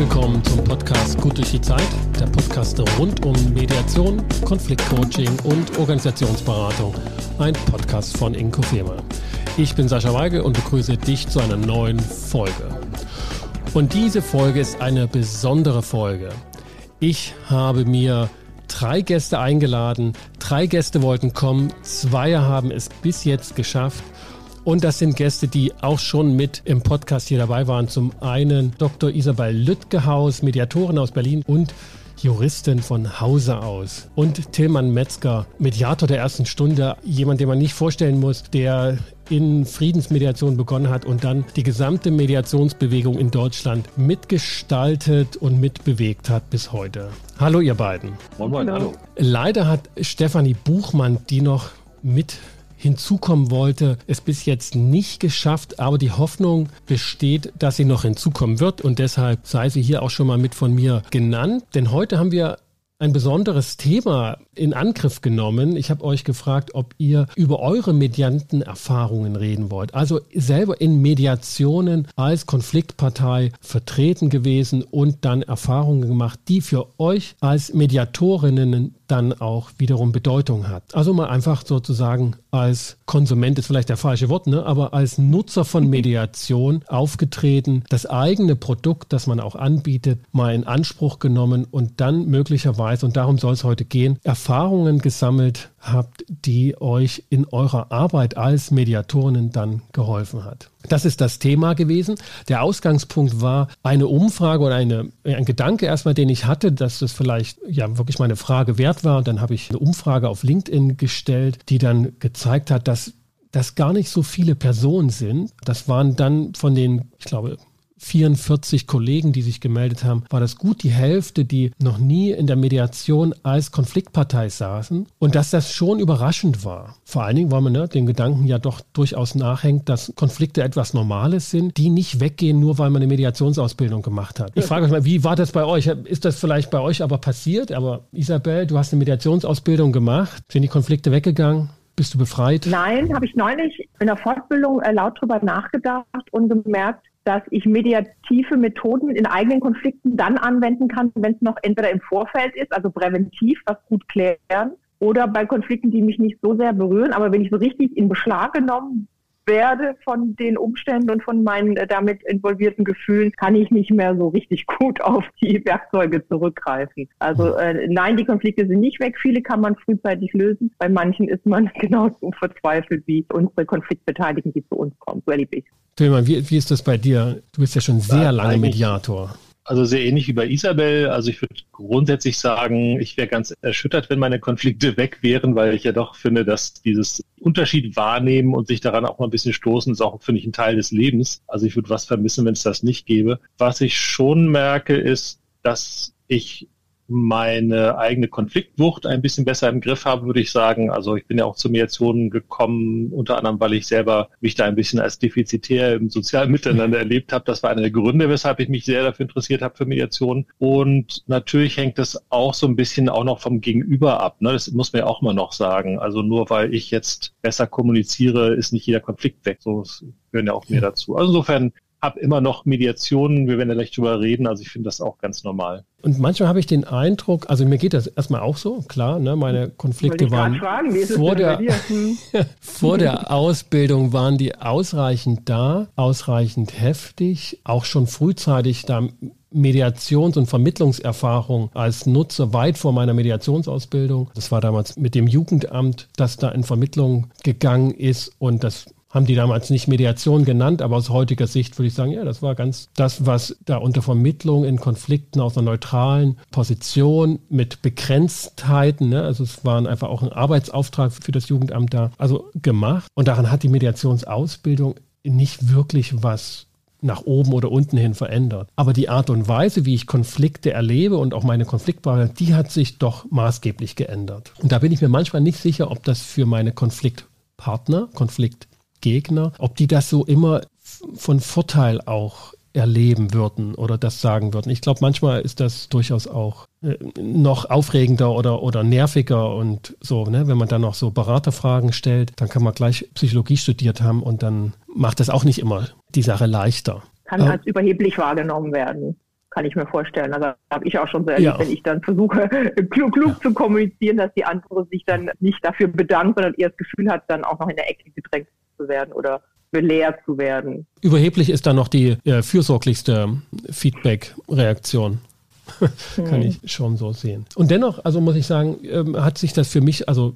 willkommen zum Podcast Gut durch die Zeit, der Podcast rund um Mediation, Konfliktcoaching und Organisationsberatung. Ein Podcast von Inko Firma. Ich bin Sascha Weigel und begrüße dich zu einer neuen Folge. Und diese Folge ist eine besondere Folge. Ich habe mir drei Gäste eingeladen. Drei Gäste wollten kommen. Zwei haben es bis jetzt geschafft. Und das sind Gäste, die auch schon mit im Podcast hier dabei waren. Zum einen Dr. Isabel Lüttgehaus, Mediatorin aus Berlin und Juristin von Hause aus. Und Tillmann Metzger, Mediator der ersten Stunde, jemand, den man nicht vorstellen muss, der in Friedensmediation begonnen hat und dann die gesamte Mediationsbewegung in Deutschland mitgestaltet und mitbewegt hat bis heute. Hallo ihr beiden. Moin, moin, hallo. Leider hat Stefanie Buchmann, die noch mit hinzukommen wollte, es bis jetzt nicht geschafft, aber die Hoffnung besteht, dass sie noch hinzukommen wird und deshalb sei sie hier auch schon mal mit von mir genannt. Denn heute haben wir ein besonderes Thema in Angriff genommen. Ich habe euch gefragt, ob ihr über eure medianten Erfahrungen reden wollt. Also selber in Mediationen als Konfliktpartei vertreten gewesen und dann Erfahrungen gemacht, die für euch als Mediatorinnen dann auch wiederum Bedeutung hat. Also mal einfach sozusagen als Konsument ist vielleicht der falsche Wort, ne? aber als Nutzer von Mediation aufgetreten, das eigene Produkt, das man auch anbietet, mal in Anspruch genommen und dann möglicherweise, und darum soll es heute gehen, Erfahrungen gesammelt habt, die euch in eurer Arbeit als Mediatoren dann geholfen hat. Das ist das Thema gewesen. Der Ausgangspunkt war eine Umfrage oder eine, ein Gedanke erstmal, den ich hatte, dass das vielleicht ja wirklich meine Frage wert war. Und dann habe ich eine Umfrage auf LinkedIn gestellt, die dann gezeigt hat, dass das gar nicht so viele Personen sind. Das waren dann von den, ich glaube, 44 Kollegen, die sich gemeldet haben, war das gut die Hälfte, die noch nie in der Mediation als Konfliktpartei saßen und dass das schon überraschend war. Vor allen Dingen, weil man ne, den Gedanken ja doch durchaus nachhängt, dass Konflikte etwas Normales sind, die nicht weggehen, nur weil man eine Mediationsausbildung gemacht hat. Ich frage euch mal, wie war das bei euch? Ist das vielleicht bei euch aber passiert? Aber Isabel, du hast eine Mediationsausbildung gemacht. Sind die Konflikte weggegangen? Bist du befreit? Nein, habe ich neulich in der Fortbildung äh, laut drüber nachgedacht und gemerkt, dass ich mediative Methoden in eigenen Konflikten dann anwenden kann, wenn es noch entweder im Vorfeld ist, also präventiv, was gut klären, oder bei Konflikten, die mich nicht so sehr berühren. Aber wenn ich so richtig in Beschlag genommen werde von den Umständen und von meinen äh, damit involvierten Gefühlen, kann ich nicht mehr so richtig gut auf die Werkzeuge zurückgreifen. Also äh, nein, die Konflikte sind nicht weg. Viele kann man frühzeitig lösen. Bei manchen ist man genauso verzweifelt wie unsere Konfliktbeteiligten, die zu uns kommen. So erlebe ich. Tillmann, wie, wie ist das bei dir? Du bist ja schon sehr lange Mediator. Also sehr ähnlich wie bei Isabel. Also ich würde grundsätzlich sagen, ich wäre ganz erschüttert, wenn meine Konflikte weg wären, weil ich ja doch finde, dass dieses Unterschied wahrnehmen und sich daran auch mal ein bisschen stoßen, ist auch, finde ich, ein Teil des Lebens. Also ich würde was vermissen, wenn es das nicht gäbe. Was ich schon merke, ist, dass ich meine eigene Konfliktwucht ein bisschen besser im Griff habe, würde ich sagen. Also ich bin ja auch zu Mediationen gekommen, unter anderem, weil ich selber mich da ein bisschen als defizitär im sozialen Miteinander erlebt habe. Das war einer der Gründe, weshalb ich mich sehr dafür interessiert habe für Mediation. Und natürlich hängt das auch so ein bisschen auch noch vom Gegenüber ab. Ne? Das muss man ja auch mal noch sagen. Also nur weil ich jetzt besser kommuniziere, ist nicht jeder Konflikt weg. So gehören ja auch mehr dazu. Also insofern habe immer noch Mediationen, wir werden ja gleich drüber reden, also ich finde das auch ganz normal. Und manchmal habe ich den Eindruck, also mir geht das erstmal auch so, klar, ne, meine Konflikte waren fragen, vor, der, hm. vor der Ausbildung waren die ausreichend da, ausreichend heftig, auch schon frühzeitig da Mediations- und Vermittlungserfahrung als Nutzer weit vor meiner Mediationsausbildung. Das war damals mit dem Jugendamt, das da in Vermittlung gegangen ist und das haben die damals nicht Mediation genannt, aber aus heutiger Sicht würde ich sagen, ja, das war ganz das, was da unter Vermittlung in Konflikten aus einer neutralen Position mit Begrenztheiten, ne, also es waren einfach auch ein Arbeitsauftrag für das Jugendamt da, also gemacht. Und daran hat die Mediationsausbildung nicht wirklich was nach oben oder unten hin verändert. Aber die Art und Weise, wie ich Konflikte erlebe und auch meine Konfliktbarkeit, die hat sich doch maßgeblich geändert. Und da bin ich mir manchmal nicht sicher, ob das für meine Konfliktpartner, Konflikt Gegner, ob die das so immer von Vorteil auch erleben würden oder das sagen würden. Ich glaube, manchmal ist das durchaus auch äh, noch aufregender oder, oder nerviger und so, ne? wenn man dann noch so Beraterfragen stellt, dann kann man gleich Psychologie studiert haben und dann macht das auch nicht immer die Sache leichter. Kann als überheblich wahrgenommen werden. kann ich mir vorstellen. Also habe ich auch schon so erlebt, ja. wenn ich dann versuche, klug, klug ja. zu kommunizieren, dass die andere sich dann nicht dafür bedankt, sondern eher das Gefühl hat, dann auch noch in der Ecke gedrängt zu werden oder belehrt zu werden. Überheblich ist dann noch die äh, fürsorglichste Feedback-Reaktion. Kann hm. ich schon so sehen. Und dennoch, also muss ich sagen, ähm, hat sich das für mich, also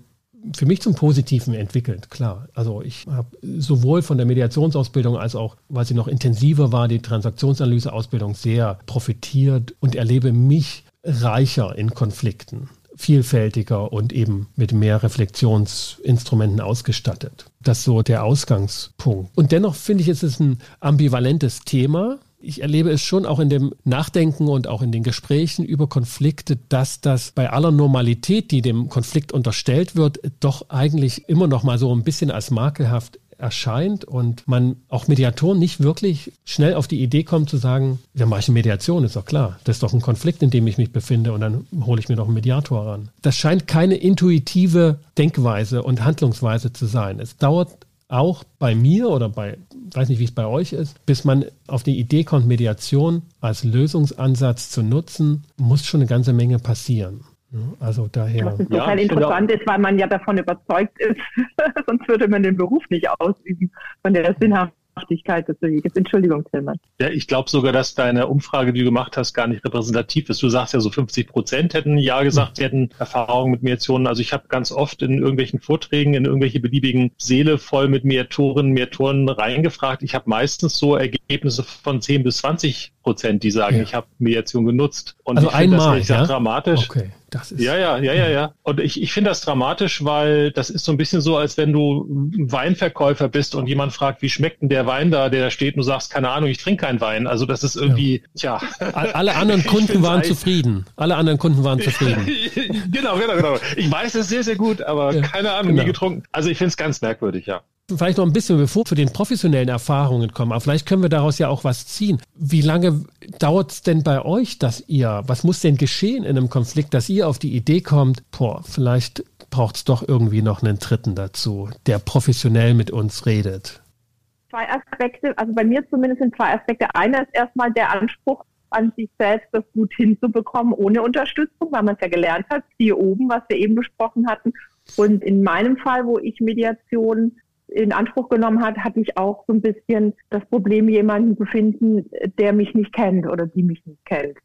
für mich zum Positiven entwickelt, klar. Also ich habe sowohl von der Mediationsausbildung als auch, weil sie noch intensiver war, die Transaktionsanalyseausbildung sehr profitiert und erlebe mich reicher in Konflikten vielfältiger und eben mit mehr Reflexionsinstrumenten ausgestattet. Das ist so der Ausgangspunkt. Und dennoch finde ich, es ist ein ambivalentes Thema, ich erlebe es schon auch in dem Nachdenken und auch in den Gesprächen über Konflikte, dass das bei aller Normalität, die dem Konflikt unterstellt wird, doch eigentlich immer noch mal so ein bisschen als makelhaft erscheint und man auch Mediatoren nicht wirklich schnell auf die Idee kommt zu sagen, wir machen Mediation, ist doch klar. Das ist doch ein Konflikt, in dem ich mich befinde und dann hole ich mir doch einen Mediator ran. Das scheint keine intuitive Denkweise und Handlungsweise zu sein. Es dauert auch bei mir oder bei, weiß nicht, wie es bei euch ist, bis man auf die Idee kommt, Mediation als Lösungsansatz zu nutzen, muss schon eine ganze Menge passieren. Also daher. Was total ja, interessant ist, weil man ja davon überzeugt ist, sonst würde man den Beruf nicht ausüben, von der Sinnhaftigkeit Sinnhaftigkeit des Weges. Entschuldigung, Tillmann. Ja, ich glaube sogar, dass deine Umfrage, die du gemacht hast, gar nicht repräsentativ ist. Du sagst ja so 50 Prozent hätten Ja gesagt, sie hätten Erfahrungen mit Mediationen. Also ich habe ganz oft in irgendwelchen Vorträgen, in irgendwelche beliebigen Seele voll mit Mediatoren, Mediatoren reingefragt. Ich habe meistens so Ergebnisse von 10 bis 20 Prozent, die sagen, ja. ich habe Mediation genutzt. Und also ich einmal, das ja? dramatisch. Okay. Das ist ja, ja, ja, ja, ja. Und ich, ich finde das dramatisch, weil das ist so ein bisschen so, als wenn du Weinverkäufer bist und jemand fragt, wie schmeckt denn der Wein da, der da steht und du sagst, keine Ahnung, ich trinke keinen Wein. Also das ist irgendwie, ja. tja. Alle anderen Kunden waren zufrieden. Alle anderen Kunden waren zufrieden. genau, genau, genau. Ich weiß es sehr, sehr gut, aber ja, keine Ahnung, genau. nie getrunken. Also ich finde es ganz merkwürdig, ja vielleicht noch ein bisschen, bevor wir zu den professionellen Erfahrungen kommen, aber vielleicht können wir daraus ja auch was ziehen. Wie lange dauert es denn bei euch, dass ihr, was muss denn geschehen in einem Konflikt, dass ihr auf die Idee kommt, boah, vielleicht braucht es doch irgendwie noch einen Dritten dazu, der professionell mit uns redet? Zwei Aspekte, also bei mir zumindest sind zwei Aspekte. Einer ist erstmal der Anspruch an sich selbst, das gut hinzubekommen, ohne Unterstützung, weil man es ja gelernt hat, hier oben, was wir eben besprochen hatten. Und in meinem Fall, wo ich Mediation in Anspruch genommen hat, hatte ich auch so ein bisschen das Problem, jemanden zu finden, der mich nicht kennt oder die mich nicht kennt.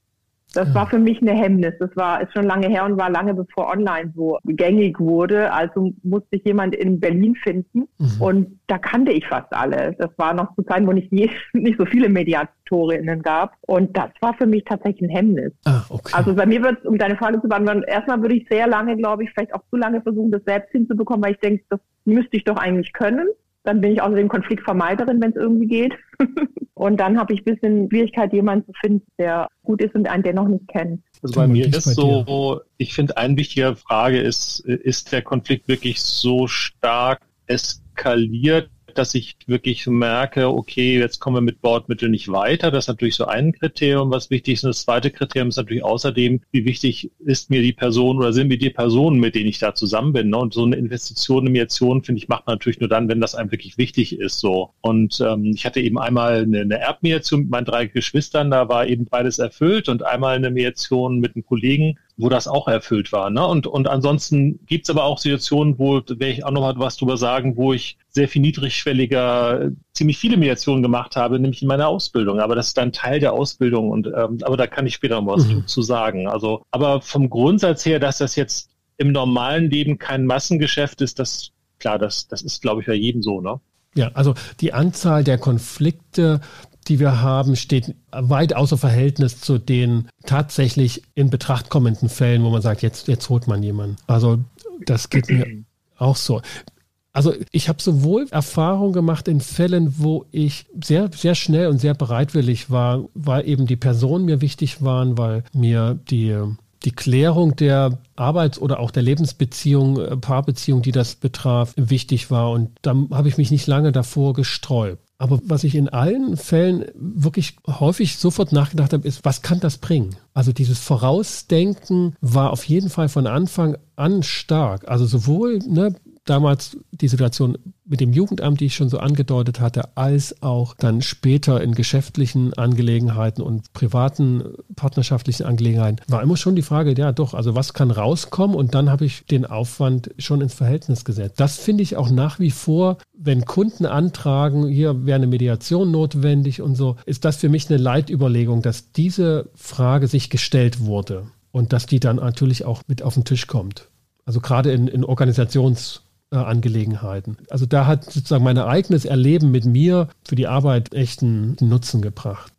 Das ja. war für mich eine Hemmnis. Das war ist schon lange her und war lange bevor online so gängig wurde. Also musste ich jemand in Berlin finden mhm. und da kannte ich fast alle. Das war noch zu Zeiten, wo nicht, je, nicht so viele Mediatorinnen gab und das war für mich tatsächlich ein Hemmnis. Ah, okay. Also bei mir wird um deine Frage zu beantworten, erstmal würde ich sehr lange, glaube ich, vielleicht auch zu lange versuchen, das selbst hinzubekommen, weil ich denke, das müsste ich doch eigentlich können. Dann bin ich außerdem Konfliktvermeiderin, wenn es irgendwie geht. und dann habe ich ein bisschen Schwierigkeit, jemanden zu finden, der gut ist und einen dennoch nicht kennt. Also bei mir ist so, ich finde, eine wichtige Frage ist, ist der Konflikt wirklich so stark eskaliert, dass ich wirklich merke, okay, jetzt kommen wir mit Bordmitteln nicht weiter. Das ist natürlich so ein Kriterium, was wichtig ist. Und das zweite Kriterium ist natürlich außerdem, wie wichtig ist mir die Person oder sind mir die Personen, mit denen ich da zusammen bin. Ne? Und so eine Investition in Mediation, finde ich, macht man natürlich nur dann, wenn das einem wirklich wichtig ist. So. Und ähm, ich hatte eben einmal eine, eine Erbmediation mit meinen drei Geschwistern, da war eben beides erfüllt und einmal eine Mediation mit einem Kollegen, wo das auch erfüllt war. Ne? Und, und ansonsten gibt's aber auch Situationen, wo, werde ich auch noch mal was drüber sagen, wo ich sehr viel niedrigschwelliger ziemlich viele Mediationen gemacht habe, nämlich in meiner Ausbildung. Aber das ist dann Teil der Ausbildung und ähm, aber da kann ich später noch was mhm. zu sagen. Also, aber vom Grundsatz her, dass das jetzt im normalen Leben kein Massengeschäft ist, das klar, das, das ist, glaube ich, bei jedem so, ne? Ja, also die Anzahl der Konflikte, die wir haben, steht weit außer Verhältnis zu den tatsächlich in Betracht kommenden Fällen, wo man sagt, jetzt, jetzt holt man jemanden. Also das geht mir auch so. Also ich habe sowohl Erfahrung gemacht in Fällen, wo ich sehr, sehr schnell und sehr bereitwillig war, weil eben die Personen mir wichtig waren, weil mir die, die Klärung der Arbeits- oder auch der Lebensbeziehung, äh, Paarbeziehung, die das betraf, wichtig war. Und da habe ich mich nicht lange davor gesträubt. Aber was ich in allen Fällen wirklich häufig sofort nachgedacht habe, ist, was kann das bringen? Also dieses Vorausdenken war auf jeden Fall von Anfang an stark. Also sowohl ne, damals die Situation mit dem Jugendamt, die ich schon so angedeutet hatte, als auch dann später in geschäftlichen Angelegenheiten und privaten partnerschaftlichen Angelegenheiten, war immer schon die Frage, ja doch, also was kann rauskommen? Und dann habe ich den Aufwand schon ins Verhältnis gesetzt. Das finde ich auch nach wie vor, wenn Kunden antragen, hier wäre eine Mediation notwendig und so, ist das für mich eine Leitüberlegung, dass diese Frage sich gestellt wurde und dass die dann natürlich auch mit auf den Tisch kommt. Also gerade in, in Organisationsangelegenheiten. Also da hat sozusagen mein eigenes Erleben mit mir für die Arbeit echten Nutzen gebracht.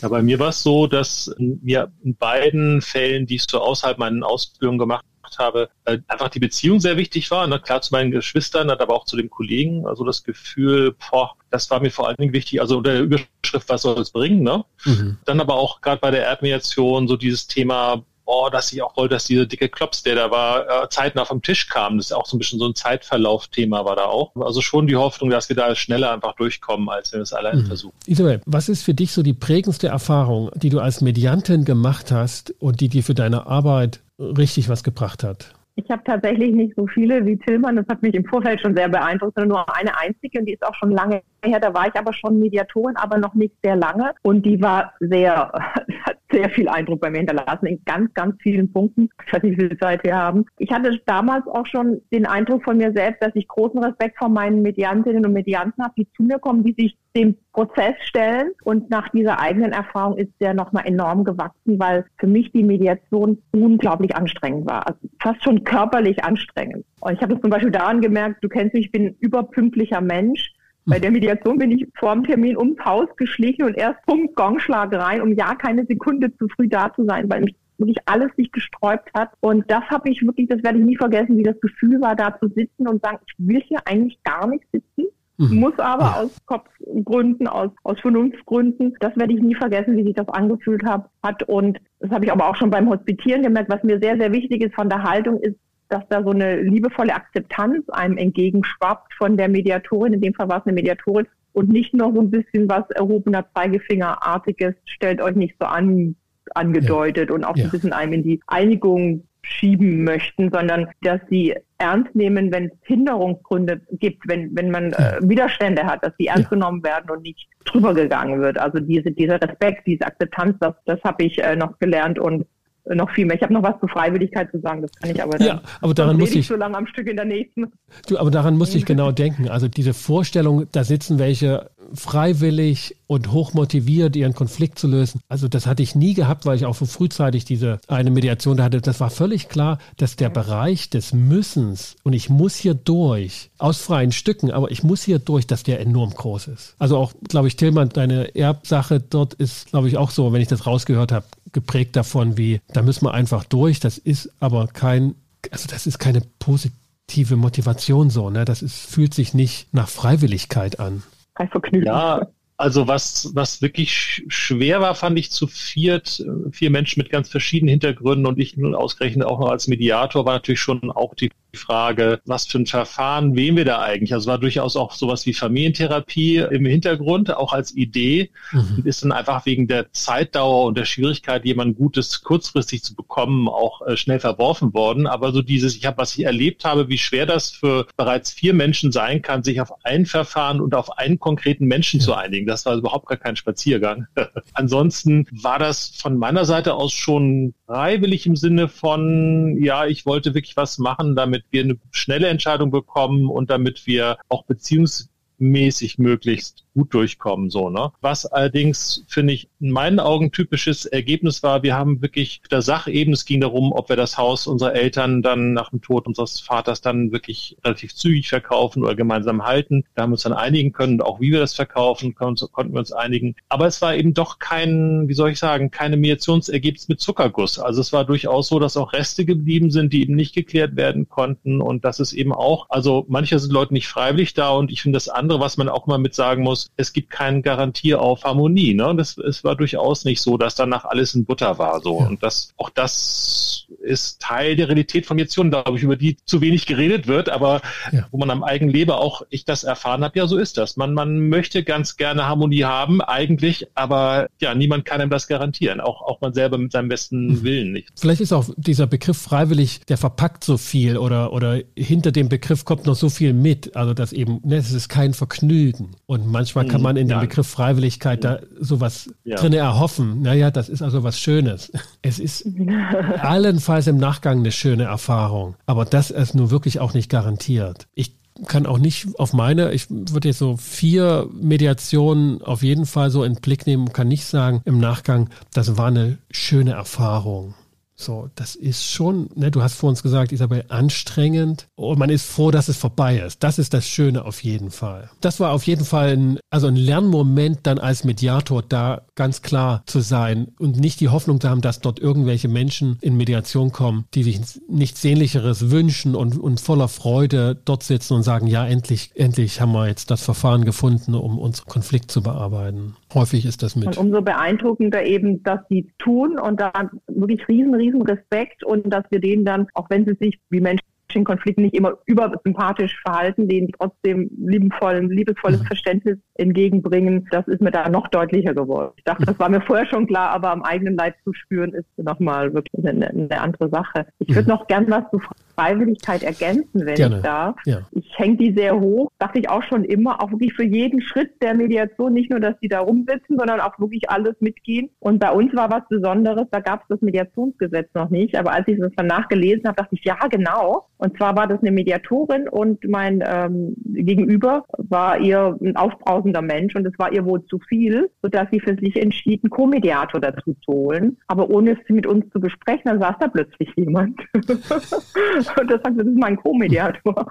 Ja, bei mir war es so, dass mir in beiden Fällen, die ich so außerhalb meiner Ausbildung gemacht habe, äh, einfach die Beziehung sehr wichtig war. Ne? Klar zu meinen Geschwistern, aber auch zu den Kollegen. Also das Gefühl, boah, das war mir vor allen Dingen wichtig. Also unter der Überschrift, was soll es bringen? Ne? Mhm. Dann aber auch gerade bei der Erdmediation so dieses Thema, oh, dass ich auch wollte, dass dieser dicke Klops, der da war, äh, zeitnah vom Tisch kam. Das ist auch so ein bisschen so ein Zeitverlauf-Thema war da auch. Also schon die Hoffnung, dass wir da schneller einfach durchkommen, als wenn wir es allein mhm. versuchen. Isabel, was ist für dich so die prägendste Erfahrung, die du als Mediantin gemacht hast und die dir für deine Arbeit richtig was gebracht hat? Ich habe tatsächlich nicht so viele wie Tillmann. Das hat mich im Vorfeld schon sehr beeindruckt, sondern nur eine einzige und die ist auch schon lange her. Da war ich aber schon Mediatorin, aber noch nicht sehr lange und die war sehr, hat sehr viel Eindruck bei mir hinterlassen in ganz, ganz vielen Punkten. Ich weiß nicht, wie viel Zeit wir haben. Ich hatte damals auch schon den Eindruck von mir selbst, dass ich großen Respekt vor meinen Mediantinnen und Medianten habe, die zu mir kommen, die sich dem Prozess stellen. Und nach dieser eigenen Erfahrung ist der nochmal enorm gewachsen, weil für mich die Mediation unglaublich anstrengend war. Also fast schon körperlich anstrengend. Und ich habe das zum Beispiel daran gemerkt, du kennst mich, ich bin ein überpünktlicher Mensch. Bei der Mediation bin ich vor dem Termin ums Haus geschlichen und erst Punkt Gongschlag rein, um ja keine Sekunde zu früh da zu sein, weil mich wirklich alles sich gesträubt hat. Und das habe ich wirklich, das werde ich nie vergessen, wie das Gefühl war, da zu sitzen und sagen, ich will hier eigentlich gar nicht sitzen mhm. muss aber aus Kopfgründen, aus, aus Vernunftgründen, das werde ich nie vergessen, wie sich das angefühlt hab, hat. Und das habe ich aber auch schon beim Hospitieren gemerkt, was mir sehr, sehr wichtig ist von der Haltung, ist, dass da so eine liebevolle Akzeptanz einem entgegenschwappt von der Mediatorin, in dem Fall war es eine Mediatorin, und nicht nur so ein bisschen was erhobener Zeigefingerartiges, stellt euch nicht so an, angedeutet ja. und auch ja. ein bisschen einem in die Einigung schieben möchten, sondern dass sie ernst nehmen, wenn es Hinderungsgründe gibt, wenn, wenn man äh, Widerstände hat, dass sie ernst genommen werden und nicht drüber gegangen wird. Also diese, dieser Respekt, diese Akzeptanz, das, das habe ich äh, noch gelernt und noch viel mehr. Ich habe noch was zur Freiwilligkeit zu sagen, das kann ich aber dann. Ja, aber daran muss ich so lange am Stück in der nächsten. Du, aber daran muss ich genau denken. Also diese Vorstellung, da sitzen welche freiwillig und hochmotiviert, ihren Konflikt zu lösen. Also das hatte ich nie gehabt, weil ich auch so frühzeitig diese eine Mediation da hatte. Das war völlig klar, dass der Bereich des Müssens und ich muss hier durch, aus freien Stücken, aber ich muss hier durch, dass der enorm groß ist. Also auch, glaube ich, Tillmann, deine Erbsache dort ist, glaube ich, auch so, wenn ich das rausgehört habe, geprägt davon, wie, da müssen wir einfach durch. Das ist aber kein, also das ist keine positive Motivation so, ne? Das ist, fühlt sich nicht nach Freiwilligkeit an. Kein Vergnügen. Ja, also was, was wirklich schwer war, fand ich zu viert, vier Menschen mit ganz verschiedenen Hintergründen und ich nun ausgerechnet auch noch als Mediator war natürlich schon auch die Frage, was für ein Verfahren wählen wir da eigentlich? Also war durchaus auch sowas wie Familientherapie im Hintergrund, auch als Idee mhm. und ist dann einfach wegen der Zeitdauer und der Schwierigkeit, jemand Gutes kurzfristig zu bekommen, auch äh, schnell verworfen worden. Aber so dieses, ich habe, was ich erlebt habe, wie schwer das für bereits vier Menschen sein kann, sich auf ein Verfahren und auf einen konkreten Menschen ja. zu einigen. Das war überhaupt gar kein Spaziergang. Ansonsten war das von meiner Seite aus schon freiwillig im Sinne von, ja, ich wollte wirklich was machen, damit wir eine schnelle Entscheidung bekommen und damit wir auch beziehungsmäßig möglichst gut durchkommen, so, ne? Was allerdings, finde ich, in meinen Augen typisches Ergebnis war, wir haben wirklich auf der Sachebene, es ging darum, ob wir das Haus unserer Eltern dann nach dem Tod unseres Vaters dann wirklich relativ zügig verkaufen oder gemeinsam halten. Da haben wir uns dann einigen können, auch wie wir das verkaufen, konnten, wir uns einigen. Aber es war eben doch kein, wie soll ich sagen, keine Mediationsergebnis mit Zuckerguss. Also es war durchaus so, dass auch Reste geblieben sind, die eben nicht geklärt werden konnten und das ist eben auch, also manche sind Leute nicht freiwillig da und ich finde das andere, was man auch mal mit sagen muss, es gibt keine Garantie auf Harmonie. Ne? Das, es war durchaus nicht so, dass danach alles in Butter war. So. Ja. Und das, auch das ist Teil der Realität von Mediation, glaube ich, über die zu wenig geredet wird, aber ja. wo man am eigenen Leben auch ich das erfahren habe, ja, so ist das. Man, man möchte ganz gerne Harmonie haben, eigentlich, aber ja, niemand kann einem das garantieren, auch, auch man selber mit seinem besten mhm. Willen nicht. Vielleicht ist auch dieser Begriff freiwillig, der verpackt so viel oder, oder hinter dem Begriff kommt noch so viel mit, also dass eben, ne, es ist kein Vergnügen. Und manchmal kann mhm. man in dem Begriff Freiwilligkeit da sowas ja. drin erhoffen. Naja, das ist also was Schönes. Es ist allenfalls im Nachgang eine schöne Erfahrung, aber das ist nur wirklich auch nicht garantiert. Ich kann auch nicht auf meine, ich würde jetzt so vier Mediationen auf jeden Fall so in Blick nehmen, kann nicht sagen im Nachgang, das war eine schöne Erfahrung. So, das ist schon, ne, du hast vor uns gesagt, Isabel, anstrengend und man ist froh, dass es vorbei ist. Das ist das Schöne auf jeden Fall. Das war auf jeden Fall ein, also ein Lernmoment dann als Mediator da ganz klar zu sein und nicht die Hoffnung zu haben, dass dort irgendwelche Menschen in Mediation kommen, die sich nichts Sehnlicheres wünschen und, und voller Freude dort sitzen und sagen, ja, endlich, endlich haben wir jetzt das Verfahren gefunden, um unseren Konflikt zu bearbeiten. Häufig ist das mit. Und umso beeindruckender eben, dass sie tun und da wirklich riesen, riesen Respekt und dass wir denen dann, auch wenn sie sich wie Menschen in Konflikten nicht immer übersympathisch verhalten, denen trotzdem liebevollen, liebesvolles mhm. Verständnis entgegenbringen. Das ist mir da noch deutlicher geworden. Ich dachte, das war mir vorher schon klar, aber am eigenen Leid zu spüren, ist nochmal wirklich eine, eine andere Sache. Ich würde mhm. noch gern was zu Freiwilligkeit ergänzen, wenn Gerne. ich darf. Ja. Ich hänge die sehr hoch, dachte ich auch schon immer, auch wirklich für jeden Schritt der Mediation, nicht nur, dass die da rumsitzen, sondern auch wirklich alles mitgehen. Und bei uns war was Besonderes, da gab es das Mediationsgesetz noch nicht, aber als ich das dann nachgelesen habe, dachte ich, ja, genau. Und zwar war das eine Mediatorin und mein ähm, Gegenüber war ihr ein aufbrausender Mensch und es war ihr wohl zu viel, sodass sie für sich entschieden, Co-Mediator dazu zu holen. Aber ohne es mit uns zu besprechen, dann saß da plötzlich jemand. Und das sagte, das ist mein Co-Mediator.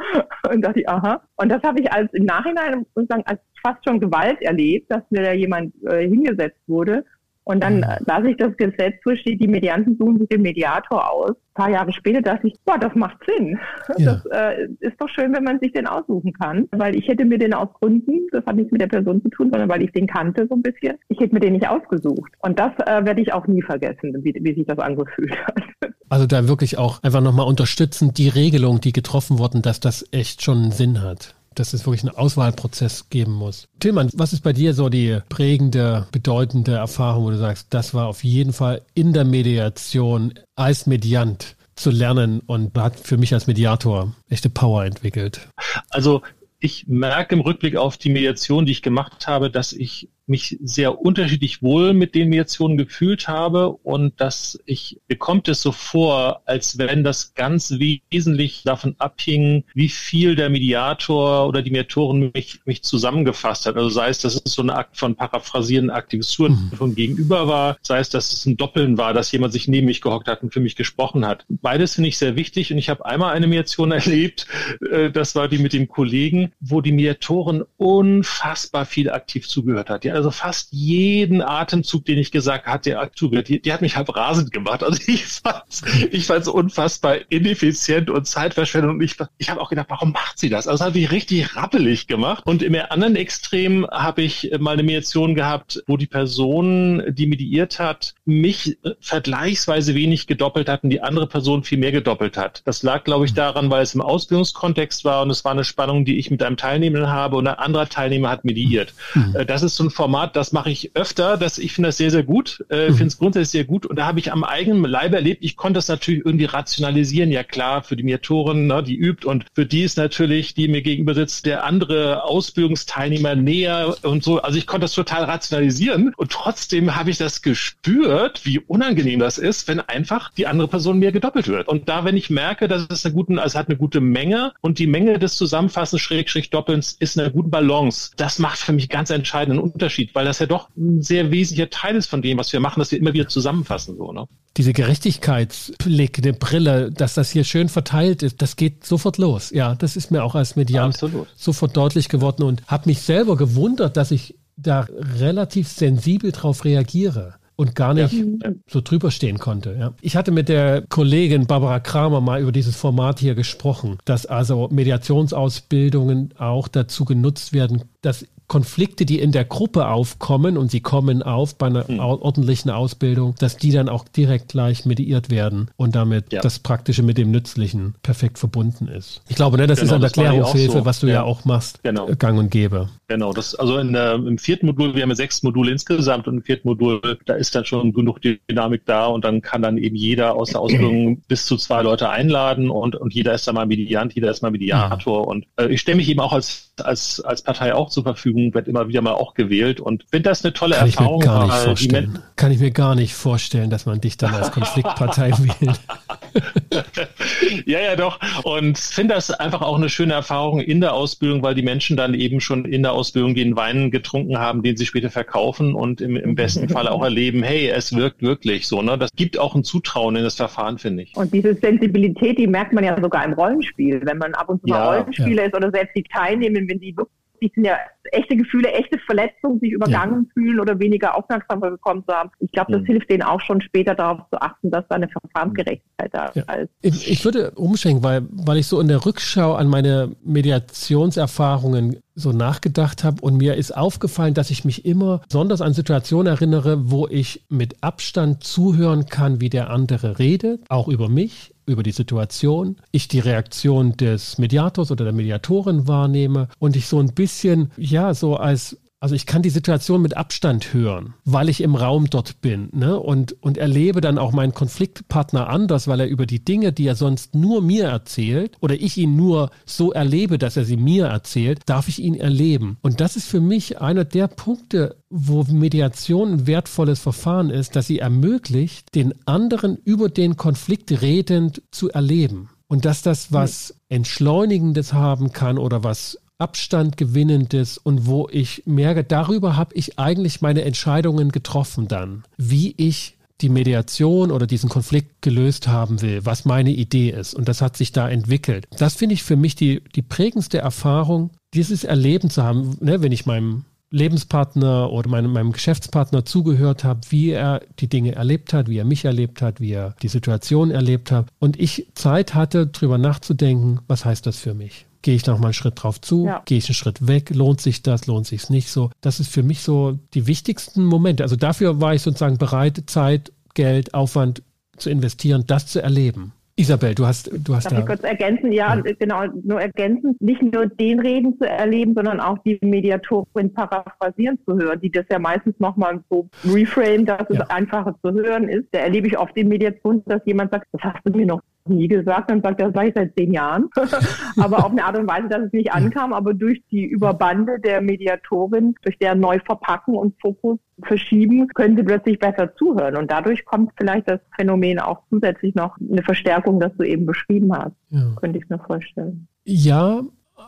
Und dachte ich, aha. Und das habe ich als im Nachhinein sozusagen als fast schon Gewalt erlebt, dass mir da jemand äh, hingesetzt wurde. Und dann mhm. las ich das Gesetz, wo steht, die Medianten suchen sich den Mediator aus. Ein paar Jahre später dachte ich, boah, das macht Sinn. Ja. Das äh, ist doch schön, wenn man sich den aussuchen kann. Weil ich hätte mir den aus Gründen, das hat nichts mit der Person zu tun, sondern weil ich den kannte so ein bisschen, ich hätte mir den nicht ausgesucht. Und das äh, werde ich auch nie vergessen, wie, wie sich das angefühlt hat. Also da wirklich auch einfach nochmal unterstützen, die Regelung, die getroffen wurden, dass das echt schon einen Sinn hat dass es wirklich einen Auswahlprozess geben muss. Tillmann, was ist bei dir so die prägende, bedeutende Erfahrung, wo du sagst, das war auf jeden Fall in der Mediation als Mediant zu lernen und hat für mich als Mediator echte Power entwickelt? Also ich merke im Rückblick auf die Mediation, die ich gemacht habe, dass ich mich sehr unterschiedlich wohl mit den Mediationen gefühlt habe und dass ich, mir kommt es so vor, als wenn das ganz wesentlich davon abhing, wie viel der Mediator oder die Mediatorin mich, mich zusammengefasst hat. Also sei es, dass es so eine Akt von Paraphrasieren, Aktivisuren mhm. von Gegenüber war, sei es, dass es ein Doppeln war, dass jemand sich neben mich gehockt hat und für mich gesprochen hat. Beides finde ich sehr wichtig und ich habe einmal eine Mediation erlebt, äh, das war die mit dem Kollegen, wo die Mediatorin unfassbar viel aktiv zugehört hat. Die also fast jeden Atemzug, den ich gesagt hatte, zugehört. Die, die hat mich halb rasend gemacht. Also ich fand ich fand's unfassbar ineffizient und Zeitverschwendung. Und ich, ich habe auch gedacht, warum macht sie das? Also das hat mich richtig rappelig gemacht. Und im anderen Extrem habe ich mal eine Mediation gehabt, wo die Person, die mediiert hat, mich vergleichsweise wenig gedoppelt hat und die andere Person viel mehr gedoppelt hat. Das lag, glaube ich, daran, weil es im Ausbildungskontext war und es war eine Spannung, die ich mit einem Teilnehmenden habe und ein anderer Teilnehmer hat mediiert. Mhm. Äh, das ist so ein Format, das mache ich öfter. Das, ich finde das sehr, sehr gut. Äh, mhm. Finde es grundsätzlich sehr gut. Und da habe ich am eigenen Leib erlebt, ich konnte das natürlich irgendwie rationalisieren. Ja klar, für die Mediatorin, ne, die übt und für die ist natürlich, die mir gegenüber sitzt, der andere Ausbildungsteilnehmer näher und so. Also ich konnte das total rationalisieren. Und trotzdem habe ich das gespürt, wie unangenehm das ist, wenn einfach die andere Person mir gedoppelt wird. Und da, wenn ich merke, dass es eine gute, also hat eine gute Menge und die Menge des Zusammenfassens Schrägstrich Doppelns ist eine gute Balance. Das macht für mich ganz entscheidenden Unterschied Unterschied, weil das ja doch ein sehr wesentlicher Teil ist von dem, was wir machen, dass wir immer wieder zusammenfassen. So, ne? Diese Gerechtigkeitsblick, eine Brille, dass das hier schön verteilt ist, das geht sofort los. Ja, das ist mir auch als Mediant Absolut. sofort deutlich geworden und habe mich selber gewundert, dass ich da relativ sensibel drauf reagiere und gar nicht ja. so drüber stehen konnte. Ja. Ich hatte mit der Kollegin Barbara Kramer mal über dieses Format hier gesprochen, dass also Mediationsausbildungen auch dazu genutzt werden, dass Konflikte, die in der Gruppe aufkommen und sie kommen auf bei einer hm. ordentlichen Ausbildung, dass die dann auch direkt gleich mediiert werden und damit ja. das Praktische mit dem Nützlichen perfekt verbunden ist. Ich glaube, ne, das genau, ist eine Erklärungshilfe, so. was du ja. ja. auch machst, genau. Äh, gang und gäbe. Genau, das also in der, im vierten Modul, wir haben ja sechs Module insgesamt und im vierten Modul, da ist dann schon genug Dynamik da und dann kann dann eben jeder aus der Ausbildung bis zu zwei Leute einladen und, und jeder ist dann mal Mediant, jeder ist mal Mediator. Mhm. Und äh, ich stelle mich eben auch als, als, als Partei auch zur Verfügung, wird immer wieder mal auch gewählt und finde das eine tolle kann Erfahrung. Ich mir gar nicht vorstellen. Kann ich mir gar nicht vorstellen, dass man dich dann als Konfliktpartei wählt. ja, ja, doch. Und finde das einfach auch eine schöne Erfahrung in der Ausbildung, weil die Menschen dann eben schon in der Ausbildung den Wein getrunken haben, den sie später verkaufen und im, im besten Fall auch erleben, hey, es wirkt wirklich so. Ne? Das gibt auch ein Zutrauen in das Verfahren, finde ich. Und diese Sensibilität, die merkt man ja sogar im Rollenspiel. Wenn man ab und zu ja, mal Rollenspieler ja. ist oder selbst die teilnehmen, wenn die wirklich die sind ja echte Gefühle, echte Verletzungen, sich übergangen ja. fühlen oder weniger Aufmerksamkeit bekommen zu haben. Ich glaube, das mhm. hilft denen auch schon später darauf zu achten, dass da eine Verfahrensgerechtigkeit da ja. ist. Ich, ich, würde umschenken, weil, weil ich so in der Rückschau an meine Mediationserfahrungen so nachgedacht habe und mir ist aufgefallen, dass ich mich immer besonders an Situationen erinnere, wo ich mit Abstand zuhören kann, wie der andere redet, auch über mich über die Situation, ich die Reaktion des Mediators oder der Mediatorin wahrnehme und ich so ein bisschen, ja, so als also ich kann die Situation mit Abstand hören, weil ich im Raum dort bin ne? und, und erlebe dann auch meinen Konfliktpartner anders, weil er über die Dinge, die er sonst nur mir erzählt oder ich ihn nur so erlebe, dass er sie mir erzählt, darf ich ihn erleben. Und das ist für mich einer der Punkte, wo Mediation ein wertvolles Verfahren ist, dass sie ermöglicht, den anderen über den Konflikt redend zu erleben. Und dass das was Entschleunigendes haben kann oder was Abstand gewinnendes und wo ich merke, darüber habe ich eigentlich meine Entscheidungen getroffen dann, wie ich die Mediation oder diesen Konflikt gelöst haben will, was meine Idee ist. Und das hat sich da entwickelt. Das finde ich für mich die, die prägendste Erfahrung, dieses Erleben zu haben, ne, wenn ich meinem Lebenspartner oder meinem, meinem Geschäftspartner zugehört habe, wie er die Dinge erlebt hat, wie er mich erlebt hat, wie er die Situation erlebt hat. Und ich Zeit hatte, darüber nachzudenken, was heißt das für mich? Gehe ich noch mal einen Schritt drauf zu? Ja. Gehe ich einen Schritt weg? Lohnt sich das? Lohnt sich es nicht so? Das ist für mich so die wichtigsten Momente. Also dafür war ich sozusagen bereit, Zeit, Geld, Aufwand zu investieren, das zu erleben. Isabel, du hast, du hast Darf da. ich kurz ergänzen? Ja, ja, genau, nur ergänzen. Nicht nur den Reden zu erleben, sondern auch die Mediatorin paraphrasieren zu hören, die das ja meistens nochmal so reframe, dass ja. es einfacher zu hören ist. Da erlebe ich oft in Mediation, dass jemand sagt, das hast du mir noch nie gesagt, dann sagt er, das sage ich seit zehn Jahren. aber auf eine Art und Weise, dass es nicht ankam, aber durch die Überbande der Mediatorin, durch der Neuverpacken und Fokus verschieben, können sie plötzlich besser zuhören. Und dadurch kommt vielleicht das Phänomen auch zusätzlich noch eine Verstärkung, das du eben beschrieben hast. Ja. Könnte ich mir vorstellen. Ja,